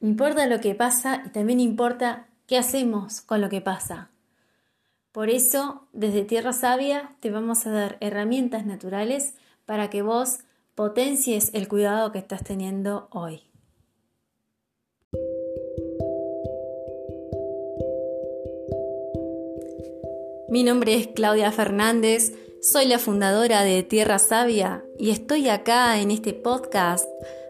Importa lo que pasa y también importa qué hacemos con lo que pasa. Por eso, desde Tierra Sabia te vamos a dar herramientas naturales para que vos potencies el cuidado que estás teniendo hoy. Mi nombre es Claudia Fernández, soy la fundadora de Tierra Sabia y estoy acá en este podcast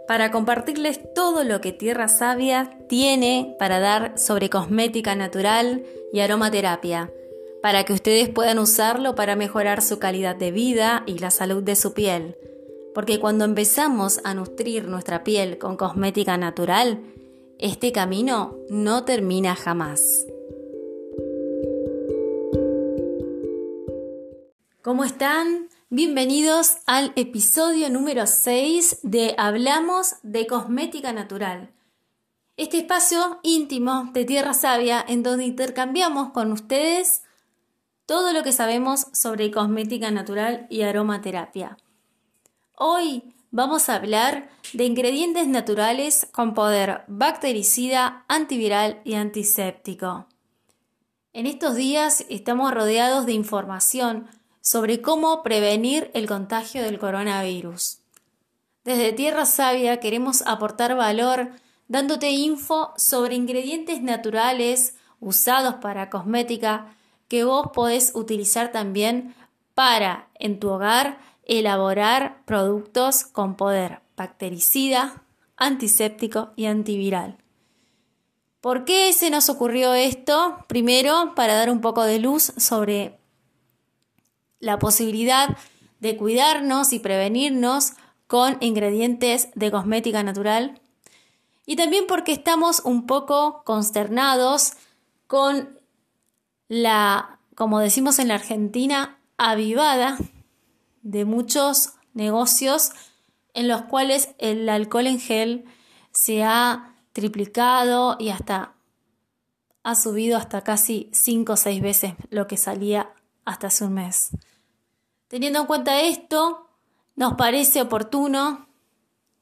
para compartirles todo lo que Tierra Sabia tiene para dar sobre cosmética natural y aromaterapia, para que ustedes puedan usarlo para mejorar su calidad de vida y la salud de su piel. Porque cuando empezamos a nutrir nuestra piel con cosmética natural, este camino no termina jamás. ¿Cómo están? Bienvenidos al episodio número 6 de Hablamos de Cosmética Natural. Este espacio íntimo de Tierra Sabia en donde intercambiamos con ustedes todo lo que sabemos sobre cosmética natural y aromaterapia. Hoy vamos a hablar de ingredientes naturales con poder bactericida, antiviral y antiséptico. En estos días estamos rodeados de información sobre cómo prevenir el contagio del coronavirus. Desde Tierra Sabia queremos aportar valor dándote info sobre ingredientes naturales usados para cosmética que vos podés utilizar también para en tu hogar elaborar productos con poder bactericida, antiséptico y antiviral. ¿Por qué se nos ocurrió esto? Primero, para dar un poco de luz sobre la posibilidad de cuidarnos y prevenirnos con ingredientes de cosmética natural. Y también porque estamos un poco consternados con la, como decimos en la Argentina, avivada de muchos negocios en los cuales el alcohol en gel se ha triplicado y hasta ha subido hasta casi 5 o 6 veces lo que salía hasta hace un mes. Teniendo en cuenta esto, nos parece oportuno,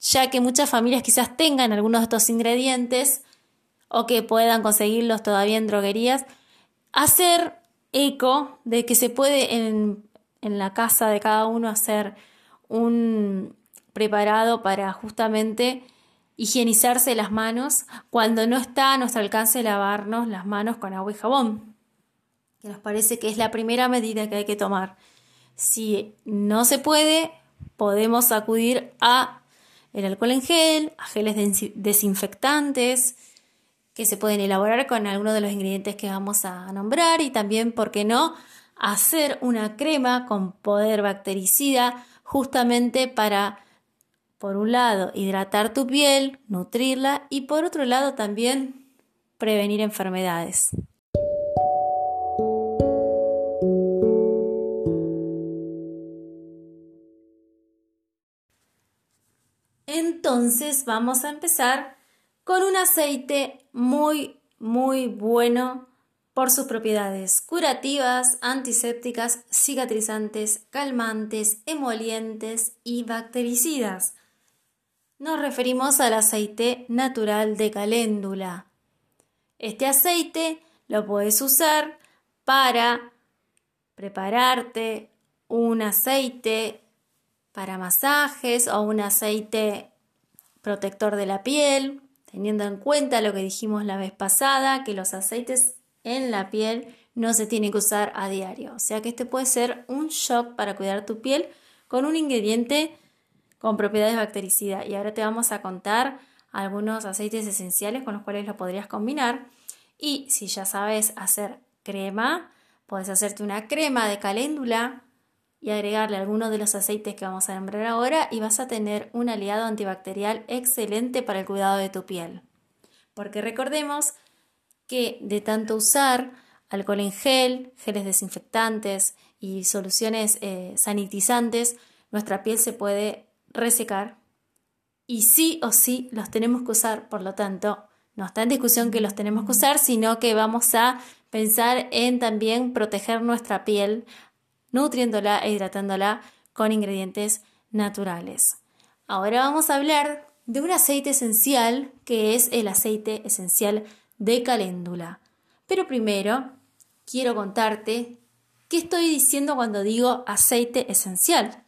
ya que muchas familias quizás tengan algunos de estos ingredientes o que puedan conseguirlos todavía en droguerías, hacer eco de que se puede en, la casa de cada uno hacer un preparado para justamente higienizarse las manos cuando no está a nuestro alcance lavarnos las manos con agua y jabón que nos parece que es la primera medida que hay que tomar. Si no se puede, podemos acudir a el alcohol en gel, a geles desinfectantes que se pueden elaborar con algunos de los ingredientes que vamos a nombrar y también, ¿por qué no?, hacer una crema con poder bactericida justamente para, por un lado, hidratar tu piel, nutrirla y por otro lado también prevenir enfermedades. Entonces vamos a empezar con un aceite muy, muy bueno por sus propiedades curativas, antisépticas, cicatrizantes, calmantes, emolientes y bactericidas. Nos referimos al aceite natural de caléndula. Este aceite lo puedes usar para prepararte un aceite para masajes o un aceite protector de la piel, teniendo en cuenta lo que dijimos la vez pasada, que los aceites en la piel no se tienen que usar a diario. O sea que este puede ser un shock para cuidar tu piel con un ingrediente con propiedades bactericidas. Y ahora te vamos a contar algunos aceites esenciales con los cuales lo podrías combinar. Y si ya sabes hacer crema, puedes hacerte una crema de caléndula y agregarle algunos de los aceites que vamos a nombrar ahora y vas a tener un aliado antibacterial excelente para el cuidado de tu piel. Porque recordemos que de tanto usar alcohol en gel, geles desinfectantes y soluciones eh, sanitizantes, nuestra piel se puede resecar y sí o sí los tenemos que usar, por lo tanto, no está en discusión que los tenemos que usar, sino que vamos a pensar en también proteger nuestra piel nutriéndola e hidratándola con ingredientes naturales. Ahora vamos a hablar de un aceite esencial que es el aceite esencial de caléndula. Pero primero quiero contarte qué estoy diciendo cuando digo aceite esencial.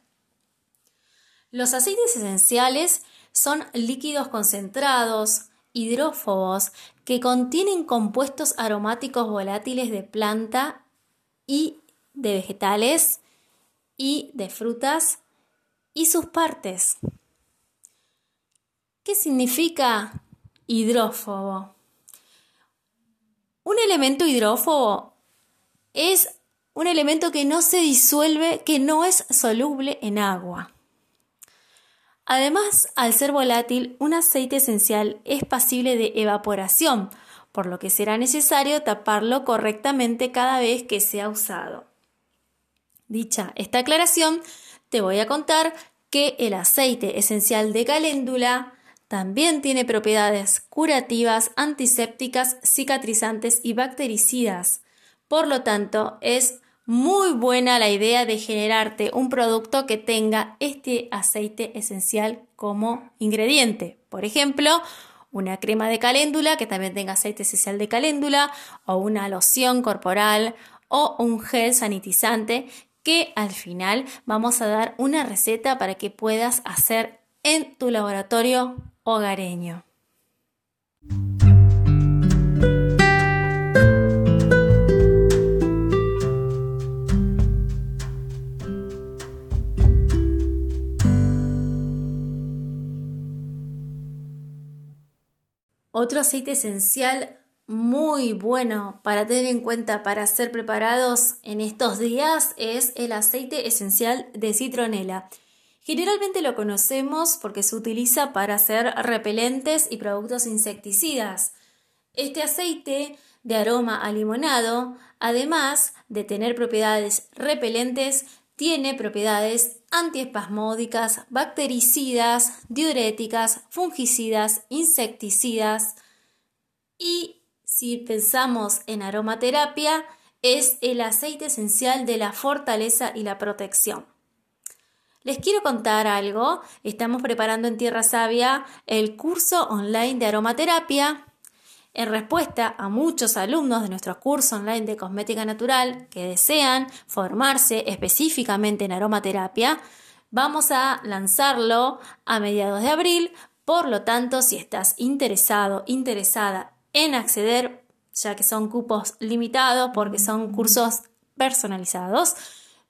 Los aceites esenciales son líquidos concentrados, hidrófobos, que contienen compuestos aromáticos volátiles de planta y de vegetales y de frutas y sus partes. ¿Qué significa hidrófobo? Un elemento hidrófobo es un elemento que no se disuelve, que no es soluble en agua. Además, al ser volátil, un aceite esencial es pasible de evaporación, por lo que será necesario taparlo correctamente cada vez que sea usado. Dicha esta aclaración, te voy a contar que el aceite esencial de caléndula también tiene propiedades curativas, antisépticas, cicatrizantes y bactericidas. Por lo tanto, es muy buena la idea de generarte un producto que tenga este aceite esencial como ingrediente. Por ejemplo, una crema de caléndula que también tenga aceite esencial de caléndula o una loción corporal o un gel sanitizante que al final vamos a dar una receta para que puedas hacer en tu laboratorio hogareño. Otro aceite esencial muy bueno para tener en cuenta para ser preparados en estos días es el aceite esencial de citronela. Generalmente lo conocemos porque se utiliza para hacer repelentes y productos insecticidas. Este aceite de aroma a limonado, además de tener propiedades repelentes, tiene propiedades antiespasmódicas, bactericidas, diuréticas, fungicidas, insecticidas y si pensamos en aromaterapia, es el aceite esencial de la fortaleza y la protección. Les quiero contar algo. Estamos preparando en Tierra Sabia el curso online de aromaterapia. En respuesta a muchos alumnos de nuestro curso online de cosmética natural que desean formarse específicamente en aromaterapia, vamos a lanzarlo a mediados de abril. Por lo tanto, si estás interesado, interesada en acceder, ya que son cupos limitados porque son cursos personalizados,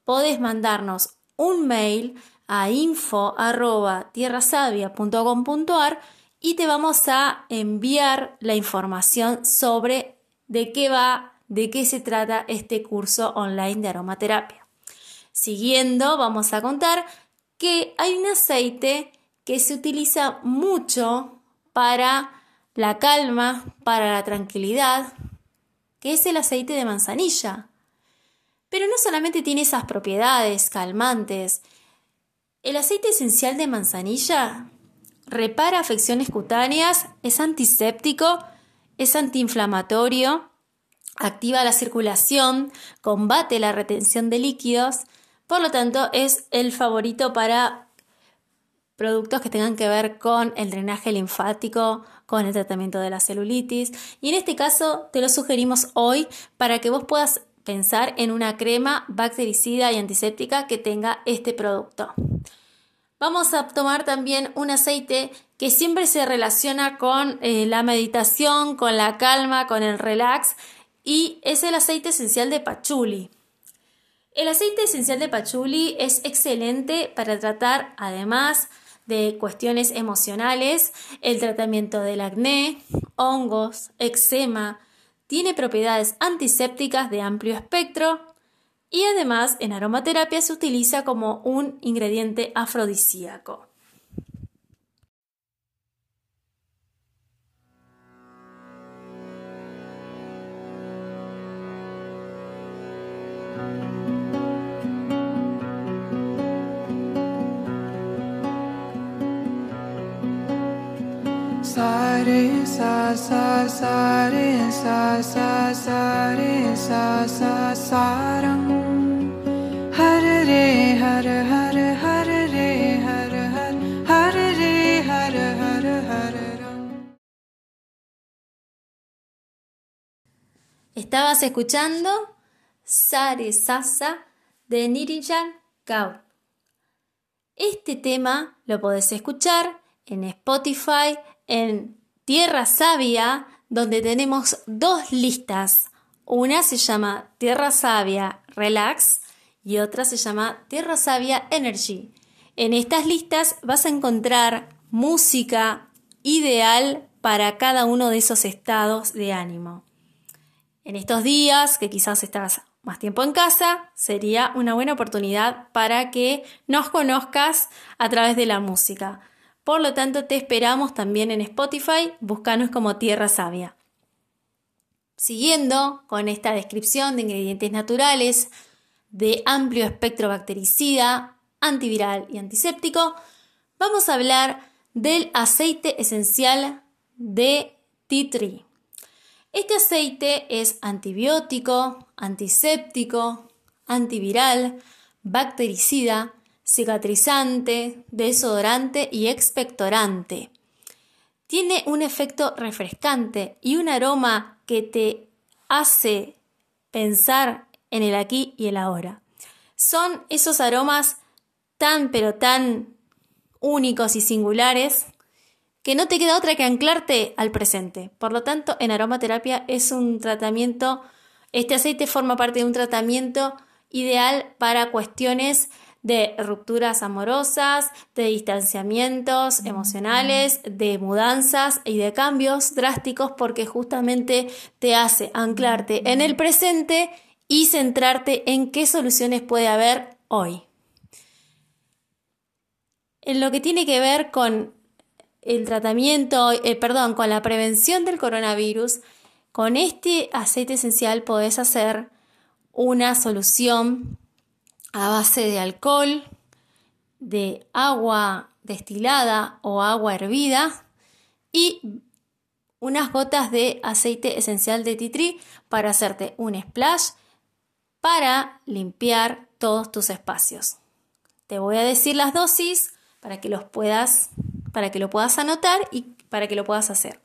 podés mandarnos un mail a info.tierrasavia.com.ar y te vamos a enviar la información sobre de qué va, de qué se trata este curso online de aromaterapia. Siguiendo, vamos a contar que hay un aceite que se utiliza mucho para la calma, para la tranquilidad, que es el aceite de manzanilla. Pero no solamente tiene esas propiedades calmantes, el aceite esencial de manzanilla repara afecciones cutáneas, es antiséptico, es antiinflamatorio, activa la circulación, combate la retención de líquidos, por lo tanto es el favorito para productos que tengan que ver con el drenaje linfático, con el tratamiento de la celulitis y en este caso te lo sugerimos hoy para que vos puedas pensar en una crema bactericida y antiséptica que tenga este producto. Vamos a tomar también un aceite que siempre se relaciona con eh, la meditación, con la calma, con el relax y es el aceite esencial de pachuli. El aceite esencial de pachuli es excelente para tratar además de cuestiones emocionales, el tratamiento del acné, hongos, eczema, tiene propiedades antisépticas de amplio espectro y además en aromaterapia se utiliza como un ingrediente afrodisíaco. sa sa Estabas escuchando Sare Sasa de Nirijan Gaur. Este tema lo podés escuchar en Spotify, en Tierra Sabia, donde tenemos dos listas. Una se llama Tierra Sabia Relax y otra se llama Tierra Sabia Energy. En estas listas vas a encontrar música ideal para cada uno de esos estados de ánimo. En estos días, que quizás estás más tiempo en casa, sería una buena oportunidad para que nos conozcas a través de la música. Por lo tanto, te esperamos también en Spotify, búscanos como Tierra Sabia. Siguiendo con esta descripción de ingredientes naturales de amplio espectro bactericida, antiviral y antiséptico, vamos a hablar del aceite esencial de tea tree. Este aceite es antibiótico, antiséptico, antiviral, bactericida, cicatrizante, desodorante y expectorante. Tiene un efecto refrescante y un aroma que te hace pensar en el aquí y el ahora. Son esos aromas tan pero tan únicos y singulares que no te queda otra que anclarte al presente. Por lo tanto, en aromaterapia es un tratamiento, este aceite forma parte de un tratamiento ideal para cuestiones de rupturas amorosas, de distanciamientos emocionales, de mudanzas y de cambios drásticos porque justamente te hace anclarte en el presente y centrarte en qué soluciones puede haber hoy. En lo que tiene que ver con el tratamiento, eh, perdón, con la prevención del coronavirus, con este aceite esencial podés hacer una solución a base de alcohol, de agua destilada o agua hervida y unas gotas de aceite esencial de titri para hacerte un splash para limpiar todos tus espacios. Te voy a decir las dosis para que los puedas para que lo puedas anotar y para que lo puedas hacer.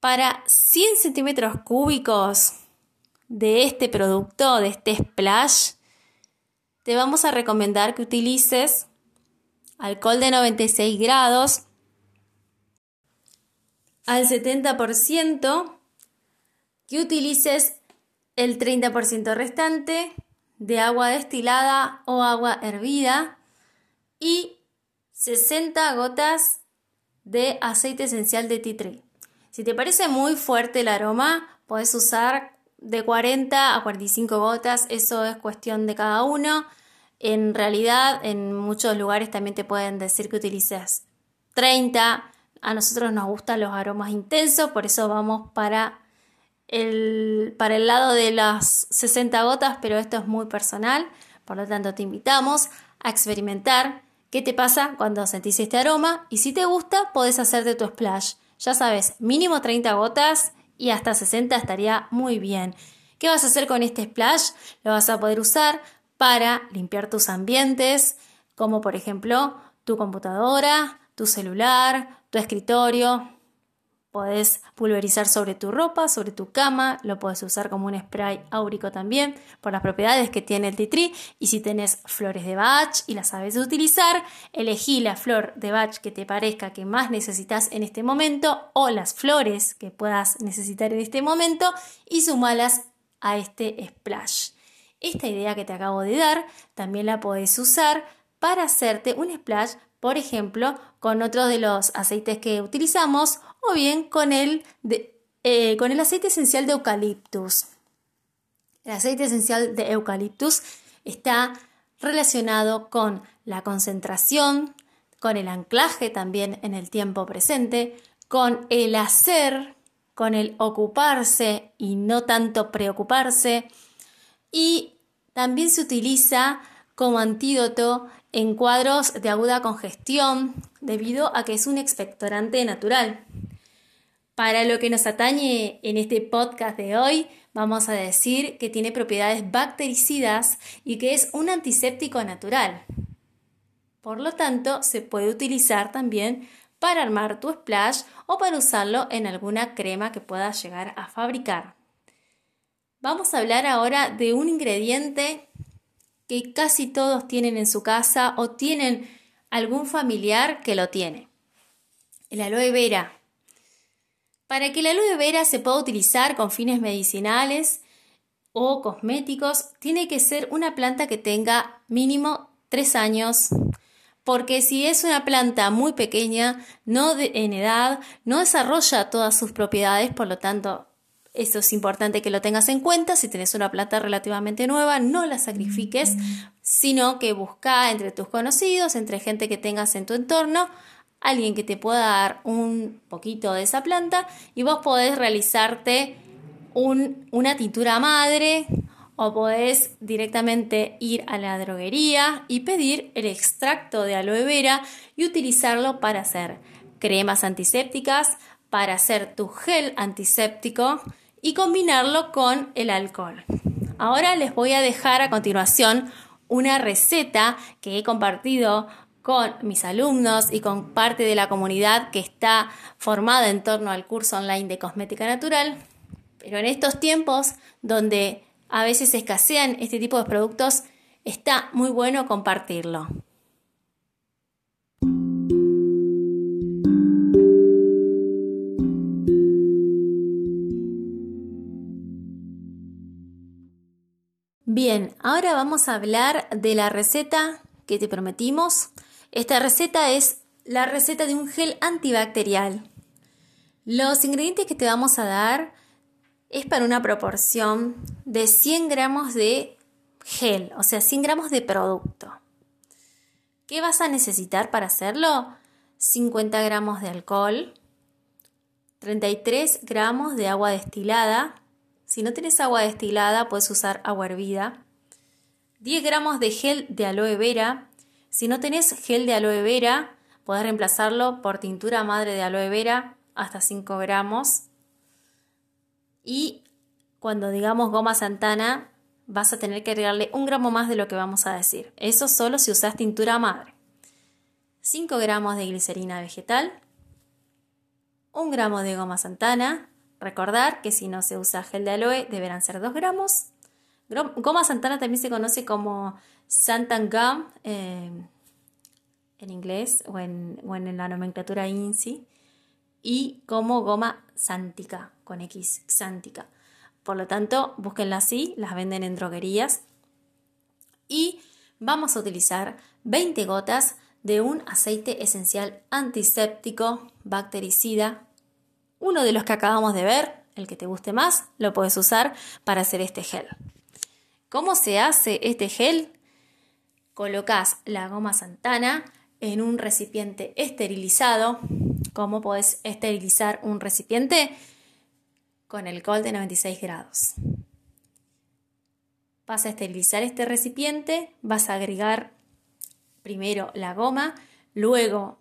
Para 100 centímetros cúbicos de este producto, de este splash, te vamos a recomendar que utilices alcohol de 96 grados al 70%, que utilices el 30% restante de agua destilada o agua hervida y 60 gotas de aceite esencial de tea. Si te parece muy fuerte el aroma, puedes usar de 40 a 45 gotas, eso es cuestión de cada uno. En realidad, en muchos lugares también te pueden decir que utilices 30. A nosotros nos gustan los aromas intensos, por eso vamos para el, para el lado de las 60 gotas, pero esto es muy personal. Por lo tanto, te invitamos a experimentar qué te pasa cuando sentís este aroma y si te gusta podés hacerte tu splash. Ya sabes, mínimo 30 gotas y hasta 60 estaría muy bien. ¿Qué vas a hacer con este splash? Lo vas a poder usar para limpiar tus ambientes, como por ejemplo tu computadora, tu celular, tu escritorio, Podés pulverizar sobre tu ropa, sobre tu cama, lo puedes usar como un spray áurico también por las propiedades que tiene el titri. Y si tenés flores de Bach y las sabes utilizar, elegí la flor de Bach que te parezca que más necesitas en este momento o las flores que puedas necesitar en este momento y sumalas a este splash. Esta idea que te acabo de dar también la podés usar para hacerte un splash, por ejemplo, con otro de los aceites que utilizamos o bien con el, eh, con el aceite esencial de eucaliptus. El aceite esencial de eucaliptus está relacionado con la concentración, con el anclaje también en el tiempo presente, con el hacer, con el ocuparse y no tanto preocuparse. Y también se utiliza como antídoto en cuadros de aguda congestión debido a que es un expectorante natural. Para lo que nos atañe en este podcast de hoy, vamos a decir que tiene propiedades bactericidas y que es un antiséptico natural. Por lo tanto, se puede utilizar también para armar tu splash o para usarlo en alguna crema que puedas llegar a fabricar. Vamos a hablar ahora de un ingrediente que casi todos tienen en su casa o tienen algún familiar que lo tiene. El aloe vera. Para que el aloe vera se pueda utilizar con fines medicinales o cosméticos, tiene que ser una planta que tenga mínimo 3 años porque si es una planta muy pequeña, no en edad, no desarrolla todas sus propiedades, por lo tanto eso es importante que lo tengas en cuenta. Si tienes una planta relativamente nueva, no la sacrifiques, sino que busca entre tus conocidos, entre gente que tengas en tu entorno, alguien que te pueda dar un poquito de esa planta y vos podés realizarte una tintura madre o podés directamente ir a la droguería y pedir el extracto de aloe vera y utilizarlo para hacer cremas antisépticas, para hacer tu gel antiséptico y combinarlo con el alcohol. Ahora les voy a dejar a continuación una receta que he compartido con mis alumnos y con parte de la comunidad que está formada en torno al curso online de cosmética natural. Pero en estos tiempos donde a veces escasean este tipo de productos, está muy bueno compartirlo. Bien, ahora vamos a hablar de la receta que te prometimos. Esta receta es la receta de un gel antibacterial. Los ingredientes que te vamos a dar es para una proporción de 100 gramos de gel, o sea, 100 gramos de producto. ¿Qué vas a necesitar para hacerlo? 50 gramos de alcohol, 33 gramos de agua destilada, si no tienes agua destilada, puedes usar agua hervida. 10 gramos de gel de aloe vera. Si no tenés gel de aloe vera, podés reemplazarlo por tintura madre de aloe vera hasta 5 gramos. Y cuando digamos goma santana, vas a tener que agregarle un gramo más de lo que vamos a decir. Eso solo si usas tintura madre. 5 gramos de glicerina vegetal. 1 gramo de goma santana. Recordar que si no se usa gel de aloe deberán ser 2 gramos. Goma santana también se conoce como Santan Gum eh, en inglés o en, o en la nomenclatura INSI y como goma sántica con X, xántica. Por lo tanto, búsquenla así, las venden en droguerías. Y vamos a utilizar 20 gotas de un aceite esencial antiséptico, bactericida, uno de los que acabamos de ver, el que te guste más, lo puedes usar para hacer este gel. ¿Cómo se hace este gel? Colocas la goma santana en un recipiente esterilizado. ¿Cómo puedes esterilizar un recipiente? Con alcohol de 96 grados. Vas a esterilizar este recipiente, vas a agregar primero la goma, luego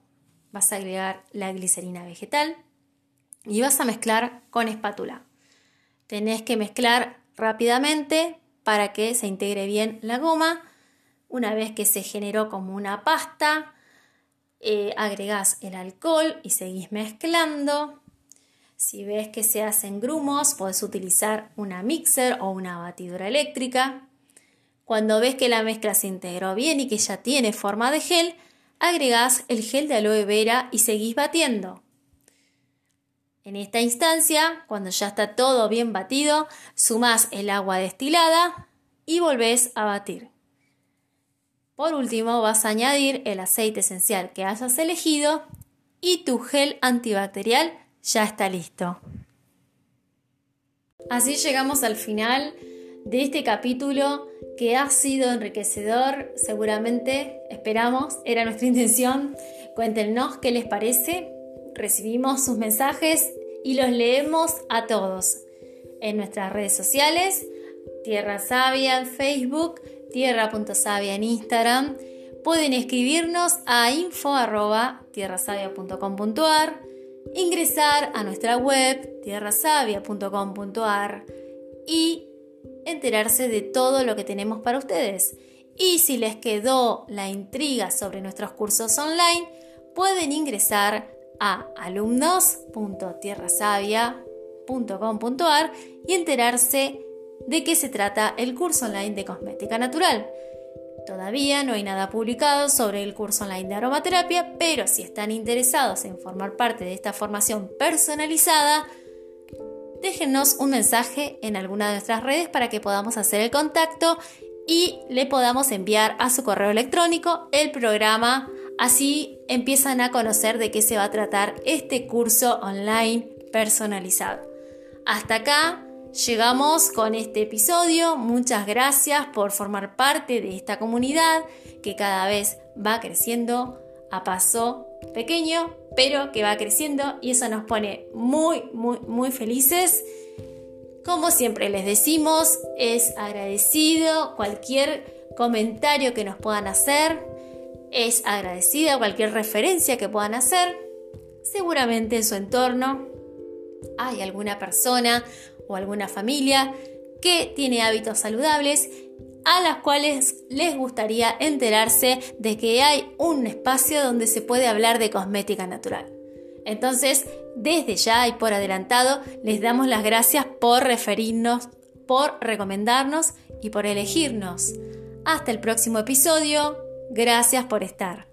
vas a agregar la glicerina vegetal, y vas a mezclar con espátula. Tenés que mezclar rápidamente para que se integre bien la goma. Una vez que se generó como una pasta, eh, agregás el alcohol y seguís mezclando. Si ves que se hacen grumos, puedes utilizar una mixer o una batidora eléctrica. Cuando ves que la mezcla se integró bien y que ya tiene forma de gel, agregás el gel de aloe vera y seguís batiendo. En esta instancia, cuando ya está todo bien batido, sumás el agua destilada y volvés a batir. Por último, vas a añadir el aceite esencial que hayas elegido y tu gel antibacterial ya está listo. Así llegamos al final de este capítulo que ha sido enriquecedor, seguramente, esperamos, era nuestra intención. Cuéntenos qué les parece recibimos sus mensajes y los leemos a todos en nuestras redes sociales, Tierra Sabia en Facebook, tierra.savia en Instagram. Pueden escribirnos a info.tierrasavia.com.ar, ingresar a nuestra web tierrasavia.com.ar y enterarse de todo lo que tenemos para ustedes. Y si les quedó la intriga sobre nuestros cursos online, pueden ingresar a alumnos.tierrasavia.com.ar y enterarse de qué se trata el curso online de cosmética natural. Todavía no hay nada publicado sobre el curso online de aromaterapia, pero si están interesados en formar parte de esta formación personalizada, déjenos un mensaje en alguna de nuestras redes para que podamos hacer el contacto y le podamos enviar a su correo electrónico el programa. Así empiezan a conocer de qué se va a tratar este curso online personalizado. Hasta acá Llegamos con este episodio. Muchas gracias por formar parte de esta comunidad que cada vez va creciendo a paso pequeño, pero que va creciendo y eso nos pone muy, muy, muy felices. Como siempre les decimos, es agradecido cualquier comentario que nos puedan hacer, es agradecida cualquier referencia que puedan hacer. Seguramente en su entorno hay alguna persona o alguna familia que tiene hábitos saludables a las cuales les gustaría enterarse de que hay un espacio donde se puede hablar de cosmética natural. Entonces, desde ya y por adelantado, les damos las gracias por referirnos, por recomendarnos y por elegirnos. Hasta el próximo episodio. Gracias por estar.